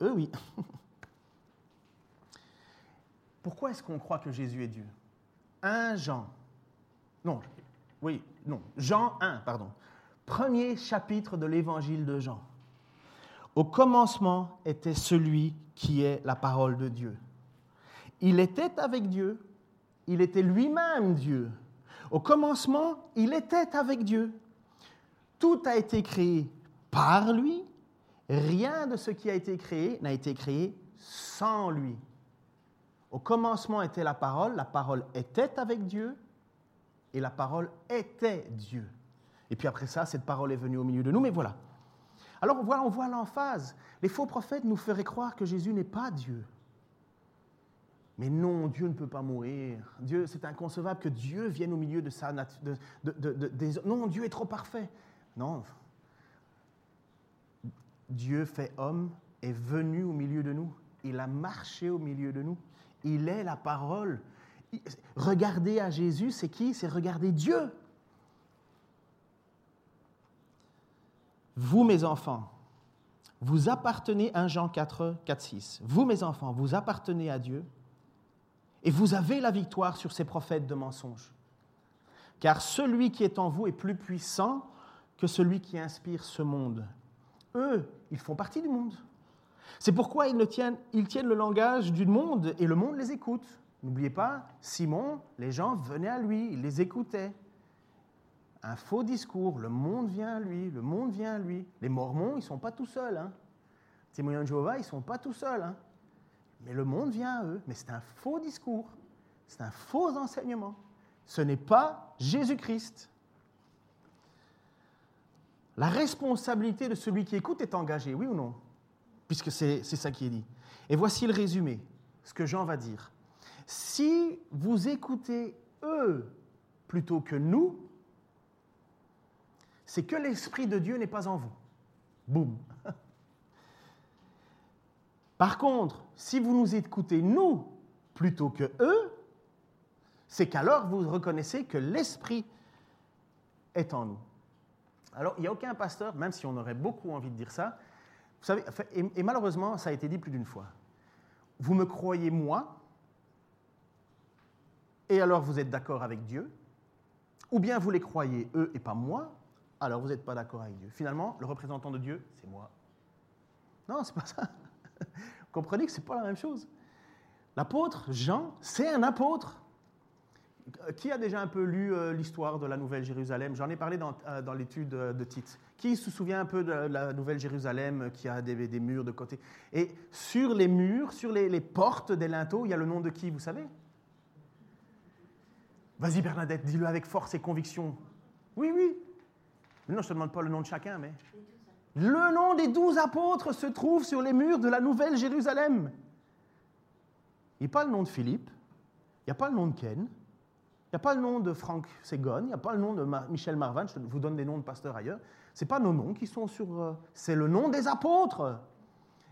Eux, oui. (laughs) Pourquoi est-ce qu'on croit que Jésus est Dieu? 1 Jean. Non, oui, non. Jean 1, pardon. Premier chapitre de l'évangile de Jean. Au commencement était celui qui est la parole de Dieu. Il était avec Dieu, il était lui-même Dieu. Au commencement, il était avec Dieu. Tout a été créé par lui. Rien de ce qui a été créé n'a été créé sans lui. Au commencement était la parole, la parole était avec Dieu et la parole était Dieu. Et puis après ça, cette parole est venue au milieu de nous, mais voilà. Alors voit, on voit l'emphase. Les faux prophètes nous feraient croire que Jésus n'est pas Dieu. Mais non, Dieu ne peut pas mourir. Dieu, c'est inconcevable que Dieu vienne au milieu de sa nature. Non, Dieu est trop parfait. Non. Dieu fait homme est venu au milieu de nous. Il a marché au milieu de nous. Il est la parole. Regarder à Jésus, c'est qui? C'est regarder Dieu. Vous, mes enfants, vous appartenez, 1 Jean 4, 4, 6, vous, mes enfants, vous appartenez à Dieu et vous avez la victoire sur ces prophètes de mensonges. Car celui qui est en vous est plus puissant que celui qui inspire ce monde. Eux, ils font partie du monde. C'est pourquoi ils, tiennent, ils tiennent le langage du monde et le monde les écoute. N'oubliez pas, Simon, les gens venaient à lui, ils les écoutaient. Un faux discours, le monde vient à lui, le monde vient à lui. Les Mormons, ils ne sont pas tout seuls. Hein. Témoignants de Jéhovah, ils ne sont pas tout seuls. Hein. Mais le monde vient à eux. Mais c'est un faux discours, c'est un faux enseignement. Ce n'est pas Jésus-Christ. La responsabilité de celui qui écoute est engagée, oui ou non? Puisque c'est ça qui est dit. Et voici le résumé, ce que Jean va dire. Si vous écoutez eux plutôt que nous, c'est que l'Esprit de Dieu n'est pas en vous. Boum. (laughs) Par contre, si vous nous écoutez nous plutôt que eux, c'est qu'alors vous reconnaissez que l'Esprit est en nous. Alors, il n'y a aucun pasteur, même si on aurait beaucoup envie de dire ça, vous savez, et, malheureusement, ça a été dit plus d'une fois. Vous me croyez moi, et alors vous êtes d'accord avec Dieu, ou bien vous les croyez eux et pas moi, alors vous n'êtes pas d'accord avec Dieu. Finalement, le représentant de Dieu, c'est moi. Non, c'est pas ça. Vous comprenez que ce n'est pas la même chose. L'apôtre Jean, c'est un apôtre. Qui a déjà un peu lu euh, l'histoire de la Nouvelle Jérusalem? J'en ai parlé dans, euh, l'étude de Tite. Qui se souvient un peu de la Nouvelle Jérusalem euh, qui a des, murs de côté? Et sur les murs, sur les, portes des linteaux, il y a le nom de qui, vous savez? Vas-y Bernadette, dis-le avec force et conviction. Oui, oui. non, je ne te demande pas le nom de chacun, mais... Le nom des douze apôtres se trouve sur les murs de la Nouvelle Jérusalem. Il n'y a pas le nom de Philippe, il n'y a pas le nom de Ken, il n'y a pas le nom de Franck Ségon, il n'y a pas le nom de Michel Marvan, je vous donne des noms de pasteurs ailleurs. Ce n'est pas nos noms qui sont sur... Euh, c'est le nom des apôtres.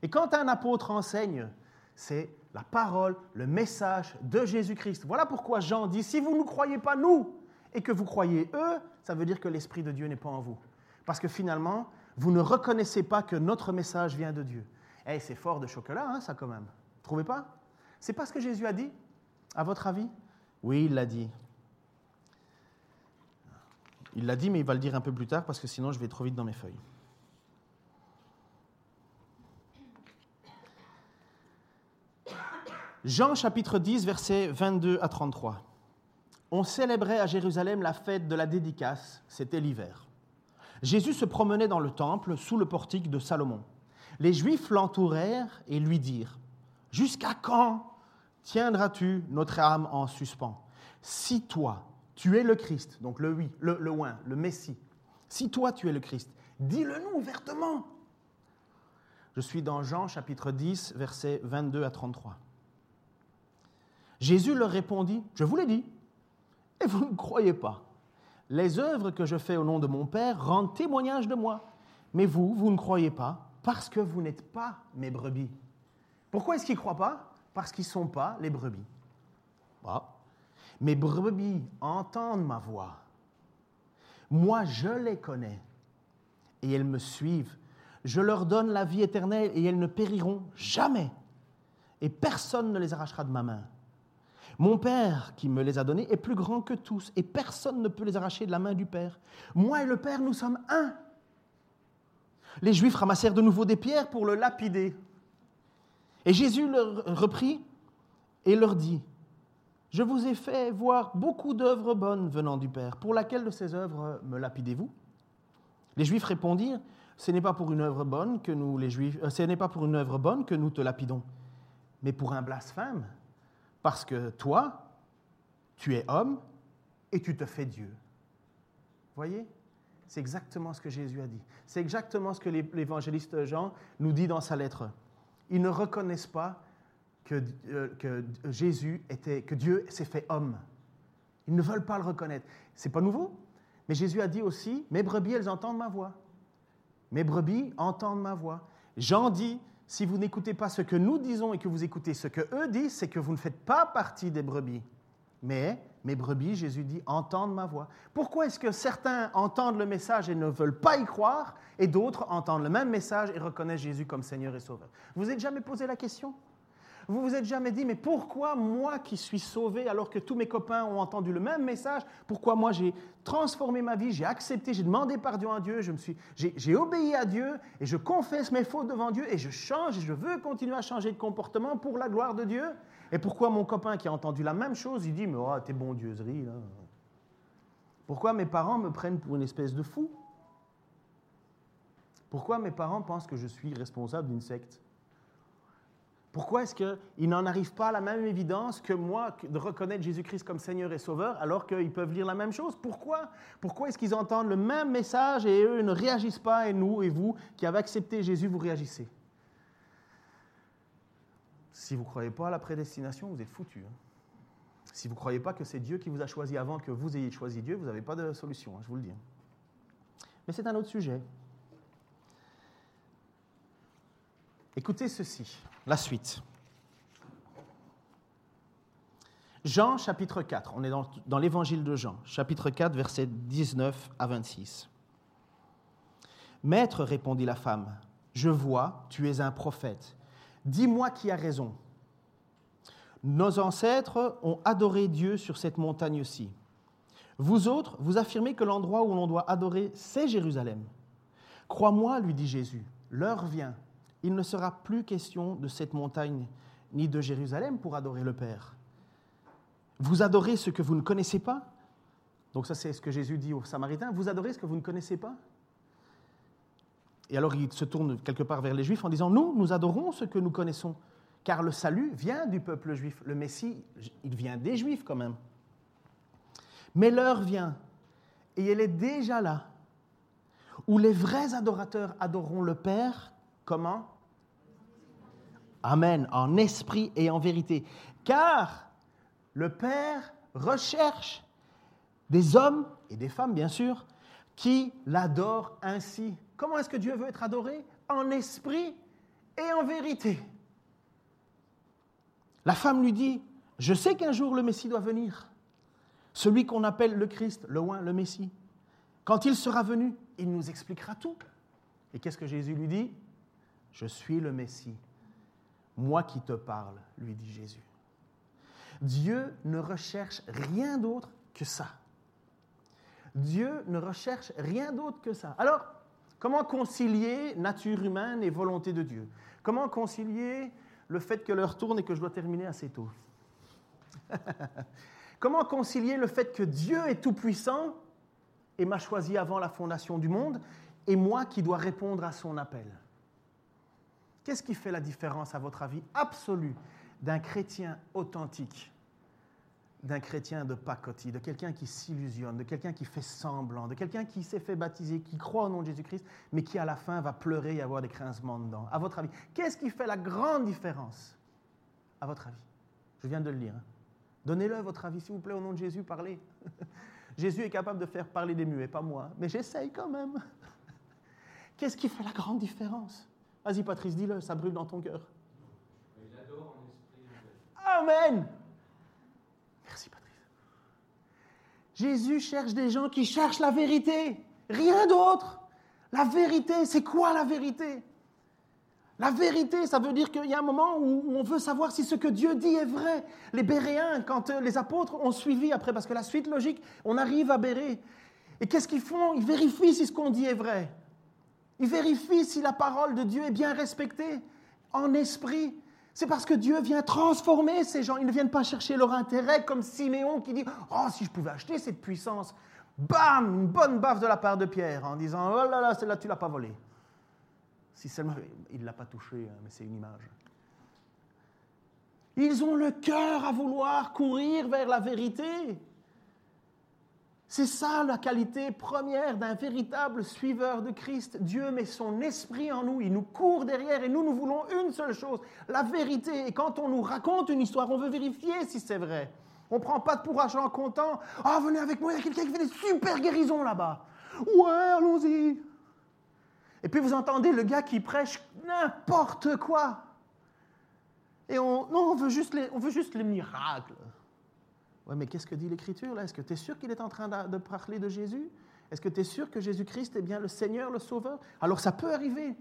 Et quand un apôtre enseigne, c'est la parole, le message de Jésus-Christ. Voilà pourquoi Jean dit, si vous ne croyez pas nous et que vous croyez eux, ça veut dire que l'Esprit de Dieu n'est pas en vous. Parce que finalement, vous ne reconnaissez pas que notre message vient de Dieu. Eh, c'est fort de chocolat, hein, ça quand même. Trouvez pas? C'est pas ce que Jésus a dit, à votre avis? Oui, il l'a dit. Il l'a dit, mais il va le dire un peu plus tard parce que sinon je vais trop vite dans mes feuilles. Jean chapitre 10, versets 22 à 33. On célébrait à Jérusalem la fête de la dédicace, c'était l'hiver. Jésus se promenait dans le temple sous le portique de Salomon. Les Juifs l'entourèrent et lui dirent, Jusqu'à quand tiendras-tu notre âme en suspens? Si toi, tu es le Christ, donc le oui, le, le le Messie. Si toi tu es le Christ, dis-le-nous ouvertement. Je suis dans Jean chapitre 10, versets 22 à 33. Jésus leur répondit, je vous l'ai dit, et vous ne croyez pas. Les œuvres que je fais au nom de mon Père rendent témoignage de moi, mais vous, vous ne croyez pas parce que vous n'êtes pas mes brebis. Pourquoi est-ce qu'ils ne croient pas? Parce qu'ils ne sont pas les brebis. Bah, mes brebis entendent ma voix. Moi, je les connais et elles me suivent. Je leur donne la vie éternelle et elles ne périront jamais. Et personne ne les arrachera de ma main. Mon Père qui me les a donnés est plus grand que tous et personne ne peut les arracher de la main du Père. Moi et le Père, nous sommes un. Les Juifs ramassèrent de nouveau des pierres pour le lapider. Et Jésus leur reprit et leur dit, je vous ai fait voir beaucoup d'œuvres bonnes venant du Père. Pour laquelle de ces œuvres me lapidez-vous? Les Juifs répondirent Ce n'est pas pour une œuvre bonne que nous, les Juifs, euh, ce n'est pas pour une œuvre bonne que nous te lapidons, mais pour un blasphème, parce que toi, tu es homme et tu te fais Dieu. Voyez? C'est exactement ce que Jésus a dit. C'est exactement ce que l'évangéliste Jean nous dit dans sa lettre. Ils ne reconnaissent pas euh, que, Jésus était, que Dieu s'est fait homme. Ils ne veulent pas le reconnaître. C'est pas nouveau. Mais Jésus a dit aussi, mes brebis, elles entendent ma voix. Mes brebis entendent ma voix. Jean dit, si vous n'écoutez pas ce que nous disons et que vous écoutez ce que eux disent, c'est que vous ne faites pas partie des brebis. Mais mes brebis, Jésus dit, entendent ma voix. Pourquoi est-ce que certains entendent le message et ne veulent pas y croire, et d'autres entendent le même message et reconnaissent Jésus comme Seigneur et Sauveur? Vous vous êtes jamais posé la question? Vous vous êtes jamais dit, mais pourquoi moi qui suis sauvé alors que tous mes copains ont entendu le même message, pourquoi moi j'ai transformé ma vie, j'ai accepté, j'ai demandé pardon à Dieu, je suis, j'ai obéi à Dieu et je confesse mes fautes devant Dieu et je change et je veux continuer à changer de comportement pour la gloire de Dieu. Et pourquoi mon copain qui a entendu la même chose, il dit Mais oh, t'es bon dieuserie, là. Pourquoi mes parents me prennent pour une espèce de fou? Pourquoi mes parents pensent que je suis responsable d'une secte? Pourquoi est-ce qu'ils n'en arrivent pas à la même évidence que moi de reconnaître Jésus-Christ comme Seigneur et Sauveur alors qu'ils peuvent lire la même chose? Pourquoi? Pourquoi est-ce qu'ils entendent le même message et eux ne réagissent pas et nous et vous qui avez accepté Jésus, vous réagissez? Si vous ne croyez pas à la prédestination, vous êtes foutu. Hein. Si vous ne croyez pas que c'est Dieu qui vous a choisi avant que vous ayez choisi Dieu, vous n'avez pas de solution, hein, je vous le dis. Mais c'est un autre sujet. Écoutez ceci, la suite. Jean chapitre 4, on est dans, l'évangile de Jean, chapitre 4, versets 19 à 26. Maître, répondit la femme, je vois, tu es un prophète. Dis-moi qui a raison. Nos ancêtres ont adoré Dieu sur cette montagne-ci. Vous autres, vous affirmez que l'endroit où l'on doit adorer, c'est Jérusalem. Crois-moi, lui dit Jésus, l'heure vient. Il ne sera plus question de cette montagne ni de Jérusalem pour adorer le Père. Vous adorez ce que vous ne connaissez pas? Donc ça c'est ce que Jésus dit aux Samaritains. Vous adorez ce que vous ne connaissez pas? Et alors il se tourne quelque part vers les Juifs en disant, nous, nous adorons ce que nous connaissons, car le salut vient du peuple juif. Le Messie, il vient des Juifs quand même. Mais l'heure vient, et elle est déjà là, où les vrais adorateurs adoreront le Père, comment? Amen, en esprit et en vérité. Car le Père recherche des hommes et des femmes, bien sûr, qui l'adorent ainsi. Comment est-ce que Dieu veut être adoré? En esprit et en vérité. La femme lui dit, je sais qu'un jour le Messie doit venir, celui qu'on appelle le Christ, le oin, le Messie. Quand il sera venu, il nous expliquera tout. Et qu'est-ce que Jésus lui dit? Je suis le Messie. Moi qui te parle, lui dit Jésus. Dieu ne recherche rien d'autre que ça. Dieu ne recherche rien d'autre que ça. Alors, Comment concilier nature humaine et volonté de Dieu? Comment concilier le fait que l'heure tourne et que je dois terminer assez tôt? (laughs) Comment concilier le fait que Dieu est tout-puissant et m'a choisi avant la fondation du monde et moi qui dois répondre à son appel? Qu'est-ce qui fait la différence, à votre avis, absolue d'un chrétien authentique d'un chrétien de pacotille, de quelqu'un qui s'illusionne, de quelqu'un qui fait semblant, de quelqu'un qui s'est fait baptiser, qui croit au nom de Jésus-Christ, mais qui à la fin va pleurer et avoir des grincements dedans. À votre avis, qu'est-ce qui fait la grande différence? À votre avis Je viens de le lire. Hein. Donnez-le votre avis, s'il vous plaît, au nom de Jésus, parlez. (laughs) Jésus est capable de faire parler des muets, pas moi, mais j'essaye quand même. (laughs) Qu'est-ce qui fait la grande différence? Vas-y, Patrice, dis-le, ça brûle dans ton cœur. Amen Jésus cherche des gens qui cherchent la vérité, rien d'autre. La vérité, c'est quoi la vérité? La vérité, ça veut dire qu'il y a un moment où on veut savoir si ce que Dieu dit est vrai. Les Béréens, quand euh, les apôtres ont suivi après, parce que la suite logique, on arrive à Béré. Et qu'est-ce qu'ils font? Ils vérifient si ce qu'on dit est vrai. Ils vérifient si la parole de Dieu est bien respectée en esprit. C'est parce que Dieu vient transformer ces gens. Ils ne viennent pas chercher leur intérêt comme Siméon qui dit Oh, si je pouvais acheter cette puissance. Bam Une bonne baffe de la part de Pierre en disant Oh là là, celle-là, tu l'as pas volée. Si seulement. Il ne l'a pas touché, hein, mais c'est une image. Ils ont le cœur à vouloir courir vers la vérité. C'est ça la qualité première d'un véritable suiveur de Christ. Dieu met son esprit en nous, il nous court derrière et nous, nous voulons une seule chose, la vérité. Et quand on nous raconte une histoire, on veut vérifier si c'est vrai. On ne prend pas de pour argent comptant. Ah, venez avec moi, il y a quelqu'un qui fait des super guérisons là-bas. Ouais, allons-y. Et puis vous entendez le gars qui prêche n'importe quoi. Et on, non, on veut juste on veut juste les miracles. Ouais, mais qu'est-ce que dit l'Écriture là? Est-ce que tu es sûr qu'il est en train de parler de Jésus? Est-ce que tu es sûr que Jésus-Christ est bien le Seigneur, le Sauveur? Alors ça peut arriver.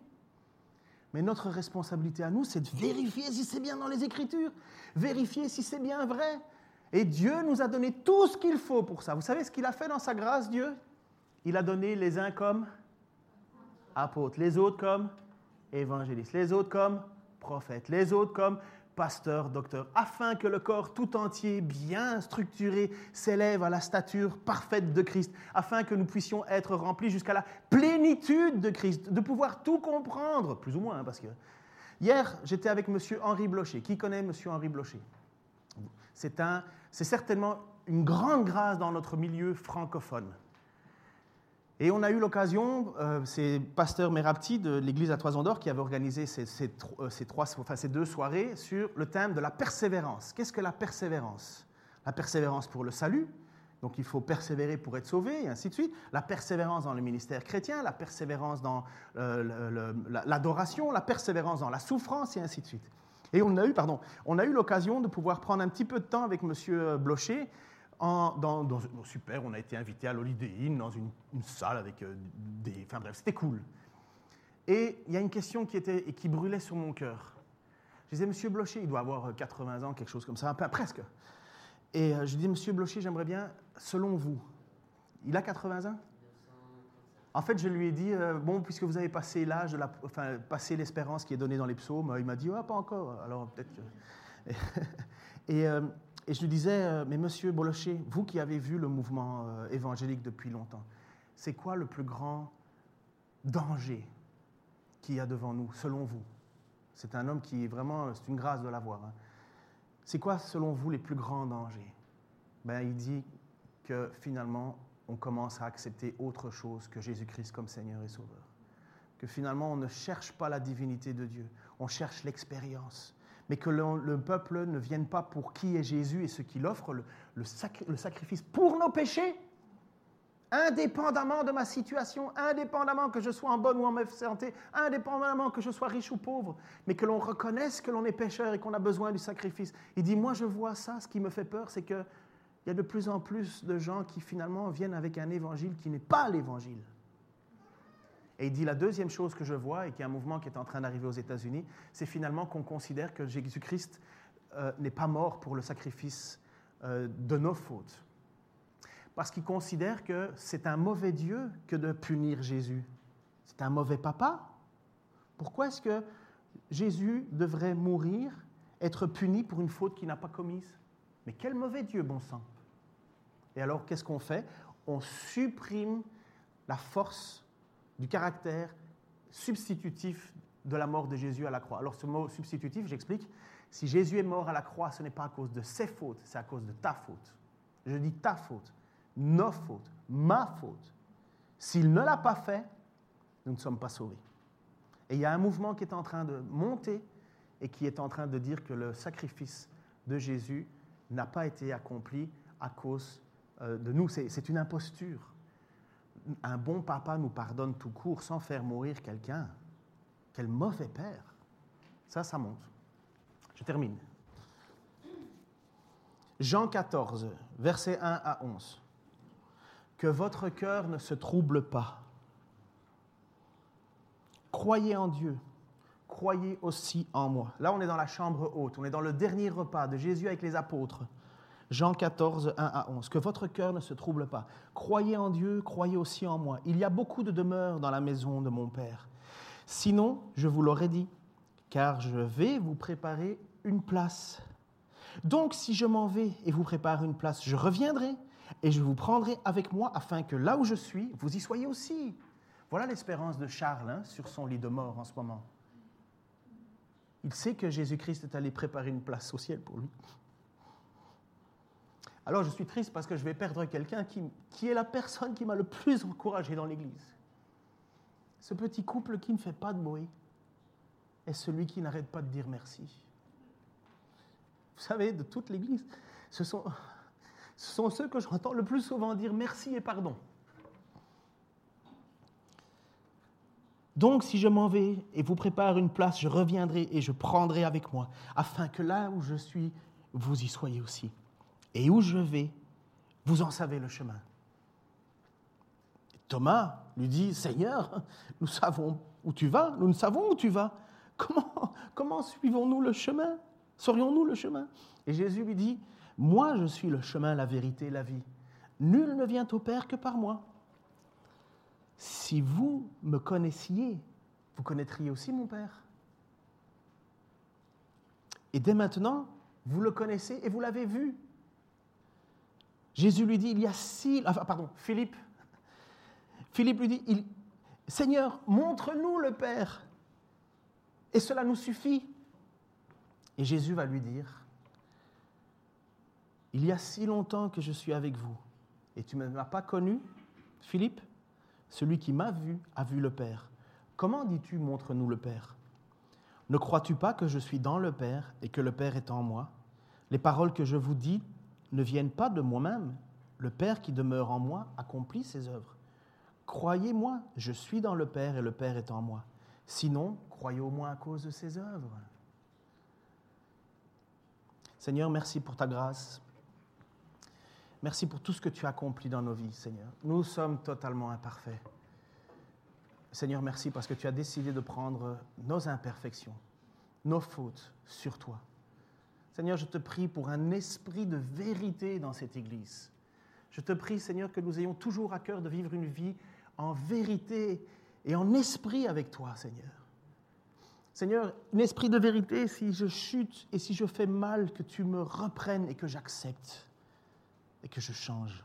Mais notre responsabilité à nous, c'est de vérifier si c'est bien dans les Écritures, vérifier si c'est bien vrai. Et Dieu nous a donné tout ce qu'il faut pour ça. Vous savez ce qu'il a fait dans sa grâce, Dieu? Il a donné les uns comme apôtres, les autres comme évangélistes, les autres comme prophètes, les autres comme pasteurs, docteurs, afin que le corps tout entier, bien structuré, s'élève à la stature parfaite de Christ, afin que nous puissions être remplis jusqu'à la plénitude de Christ, de pouvoir tout comprendre, plus ou moins, hein, parce que hier, j'étais avec M. Henri Blocher. Qui connaît M. Henri Blocher? C'est certainement une grande grâce dans notre milieu francophone. Et on a eu l'occasion, euh, c'est Pasteur Merapti de l'église à Toison d'Or qui avait organisé ces, euh, trois, ces deux soirées sur le thème de la persévérance. Qu'est-ce que la persévérance? La persévérance pour le salut, donc il faut persévérer pour être sauvé, et ainsi de suite. La persévérance dans le ministère chrétien, la persévérance dans euh, l'adoration, la persévérance dans la souffrance, et ainsi de suite. Et on a eu, pardon, on a eu l'occasion de pouvoir prendre un petit peu de temps avec M. Blocher super, on a été invité à l'Holiday Inn, dans une, salle avec euh, des... Enfin bref, c'était cool. Et il y a une question qui, était, et qui brûlait sur mon cœur. Je disais, Monsieur Blocher, il doit avoir 80 ans, quelque chose comme ça, presque. Et euh, je dis, Monsieur Blocher, j'aimerais bien, selon vous, il a 80 ans? En fait, je lui ai dit, euh, bon, puisque vous avez passé l'âge, de la, enfin, passé l'espérance qui est donnée dans les psaumes, il m'a dit, ah, pas encore. Alors peut-être que... (laughs) et, et je lui disais, euh, mais monsieur Bolocher, vous qui avez vu le mouvement euh, évangélique depuis longtemps, c'est quoi le plus grand danger qu'il y a devant nous, selon vous? C'est un homme qui est vraiment, c'est une grâce de l'avoir. Hein. C'est quoi, selon vous, les plus grands dangers? Ben, Il dit que finalement, on commence à accepter autre chose que Jésus-Christ comme Seigneur et Sauveur. Que finalement, on ne cherche pas la divinité de Dieu, on cherche l'expérience mais que le, peuple ne vienne pas pour qui est Jésus et ce qu'il offre, le, le, sacrifice pour nos péchés, indépendamment de ma situation, indépendamment que je sois en bonne ou en mauvaise santé, indépendamment que je sois riche ou pauvre, mais que l'on reconnaisse que l'on est pécheur et qu'on a besoin du sacrifice. Il dit, moi je vois ça, ce qui me fait peur, c'est qu'il y a de plus en plus de gens qui finalement viennent avec un évangile qui n'est pas l'évangile. Et il dit la deuxième chose que je vois, et qui est un mouvement qui est en train d'arriver aux États-Unis, c'est finalement qu'on considère que Jésus-Christ euh, n'est pas mort pour le sacrifice euh, de nos fautes. Parce qu'il considère que c'est un mauvais Dieu que de punir Jésus. C'est un mauvais papa. Pourquoi est-ce que Jésus devrait mourir, être puni pour une faute qu'il n'a pas commise? Mais quel mauvais Dieu, bon sang Et alors, qu'est-ce qu'on fait? On supprime la force du caractère substitutif de la mort de Jésus à la croix. Alors ce mot substitutif, j'explique, si Jésus est mort à la croix, ce n'est pas à cause de ses fautes, c'est à cause de ta faute. Je dis ta faute, nos fautes, ma faute. S'il ne l'a pas fait, nous ne sommes pas sauvés. Et il y a un mouvement qui est en train de monter et qui est en train de dire que le sacrifice de Jésus n'a pas été accompli à cause euh, de nous. C'est une imposture un bon papa nous pardonne tout court sans faire mourir quelqu'un. Quel mauvais père. Ça, ça monte. Je termine. Jean 14, versets 1 à 11. Que votre cœur ne se trouble pas. Croyez en Dieu, croyez aussi en moi. Là, on est dans la chambre haute, on est dans le dernier repas de Jésus avec les apôtres. Jean 14, 1 à 11. Que votre cœur ne se trouble pas. Croyez en Dieu, croyez aussi en moi. Il y a beaucoup de demeures dans la maison de mon Père. Sinon, je vous l'aurais dit, car je vais vous préparer une place. Donc, si je m'en vais et vous prépare une place, je reviendrai et je vous prendrai avec moi afin que là où je suis, vous y soyez aussi. Voilà l'espérance de Charles hein, sur son lit de mort en ce moment. Il sait que Jésus-Christ est allé préparer une place au ciel pour lui. Alors je suis triste parce que je vais perdre quelqu'un qui, qui est la personne qui m'a le plus encouragé dans l'Église. Ce petit couple qui ne fait pas de bruit est celui qui n'arrête pas de dire merci. Vous savez, de toute l'Église, ce sont, ce sont ceux que j'entends le plus souvent dire merci et pardon. Donc si je m'en vais et vous prépare une place, je reviendrai et je prendrai avec moi, afin que là où je suis, vous y soyez aussi. Et où je vais, vous en savez le chemin. Thomas lui dit, Seigneur, nous savons où tu vas, nous ne savons où tu vas. Comment, comment suivons-nous le chemin? Saurions-nous le chemin? Et Jésus lui dit, Moi je suis le chemin, la vérité, la vie. Nul ne vient au Père que par moi. Si vous me connaissiez, vous connaîtriez aussi mon Père. Et dès maintenant, vous le connaissez et vous l'avez vu. Jésus lui dit, il y a. Enfin, pardon, Philippe. Philippe lui dit, Seigneur, montre-nous le Père. Et cela nous suffit. Et Jésus va lui dire, il y a si longtemps que je suis avec vous, et tu ne m'as pas connu, Philippe Celui qui m'a vu a vu le Père. Comment dis-tu, montre-nous le Père? Ne crois-tu pas que je suis dans le Père et que le Père est en moi? Les paroles que je vous dis ne viennent pas de moi-même. Le Père qui demeure en moi accomplit ses œuvres. Croyez-moi, je suis dans le Père et le Père est en moi. Sinon, croyez au moins à cause de ses œuvres. Seigneur, merci pour ta grâce. Merci pour tout ce que tu as accompli dans nos vies, Seigneur. Nous sommes totalement imparfaits. Seigneur, merci parce que tu as décidé de prendre nos imperfections, nos fautes sur toi. Seigneur, je te prie pour un esprit de vérité dans cette Église. Je te prie, Seigneur, que nous ayons toujours à cœur de vivre une vie en vérité et en esprit avec toi, Seigneur. Seigneur, un esprit de vérité, si je chute et si je fais mal, que tu me reprennes et que j'accepte et que je change.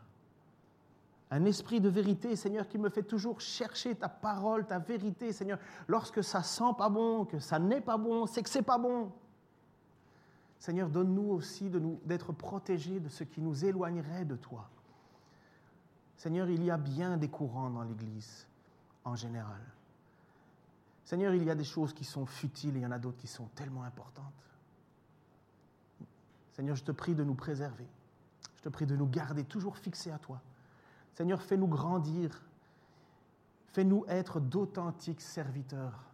Un esprit de vérité, Seigneur, qui me fait toujours chercher ta parole, ta vérité, Seigneur. Lorsque ça sent pas bon, que ça n'est pas bon, c'est que c'est pas bon. Seigneur, donne-nous aussi d'être protégés de ce qui nous éloignerait de toi. Seigneur, il y a bien des courants dans l'Église en général. Seigneur, il y a des choses qui sont futiles et il y en a d'autres qui sont tellement importantes. Seigneur, je te prie de nous préserver. Je te prie de nous garder toujours fixés à toi. Seigneur, fais-nous grandir. Fais-nous être d'authentiques serviteurs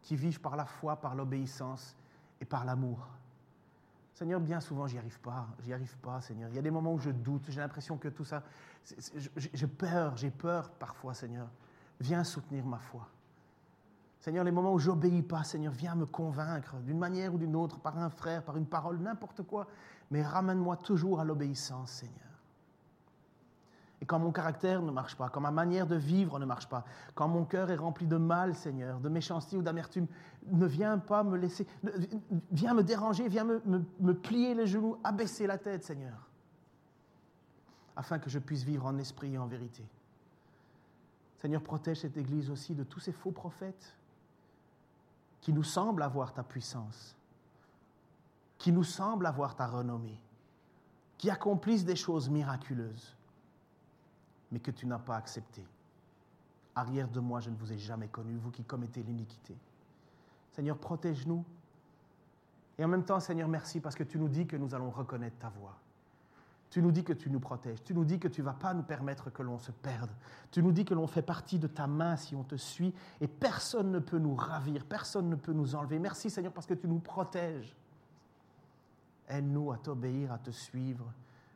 qui vivent par la foi, par l'obéissance et par l'amour. Seigneur, bien souvent, j'y arrive pas. J'y arrive pas, Seigneur. Il y a des moments où je doute. J'ai l'impression que tout ça. J'ai peur, j'ai peur parfois, Seigneur. Viens soutenir ma foi. Seigneur, les moments où j'obéis pas, Seigneur, viens me convaincre d'une manière ou d'une autre, par un frère, par une parole, n'importe quoi. Mais ramène-moi toujours à l'obéissance, Seigneur. Et quand mon caractère ne marche pas, quand ma manière de vivre ne marche pas, quand mon cœur est rempli de mal, Seigneur, de méchanceté ou d'amertume, ne viens pas me laisser, viens me déranger, viens me, me plier les genoux, abaisser la tête, Seigneur, afin que je puisse vivre en esprit et en vérité. Seigneur, protège cette Église aussi de tous ces faux prophètes qui nous semblent avoir ta puissance, qui nous semblent avoir ta renommée, qui accomplissent des choses miraculeuses mais que tu n'as pas accepté. Arrière de moi, je ne vous ai jamais connu, vous qui commettez l'iniquité. Seigneur, protège-nous. Et en même temps, Seigneur, merci parce que tu nous dis que nous allons reconnaître ta voix. Tu nous dis que tu nous protèges. Tu nous dis que tu ne vas pas nous permettre que l'on se perde. Tu nous dis que l'on fait partie de ta main si on te suit et personne ne peut nous ravir, personne ne peut nous enlever. Merci Seigneur parce que tu nous protèges. Aide-nous à t'obéir, à te suivre.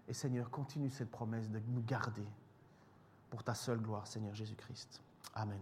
Et Seigneur, continue cette promesse de nous garder pour ta seule gloire, Seigneur Jésus-Christ. Amen.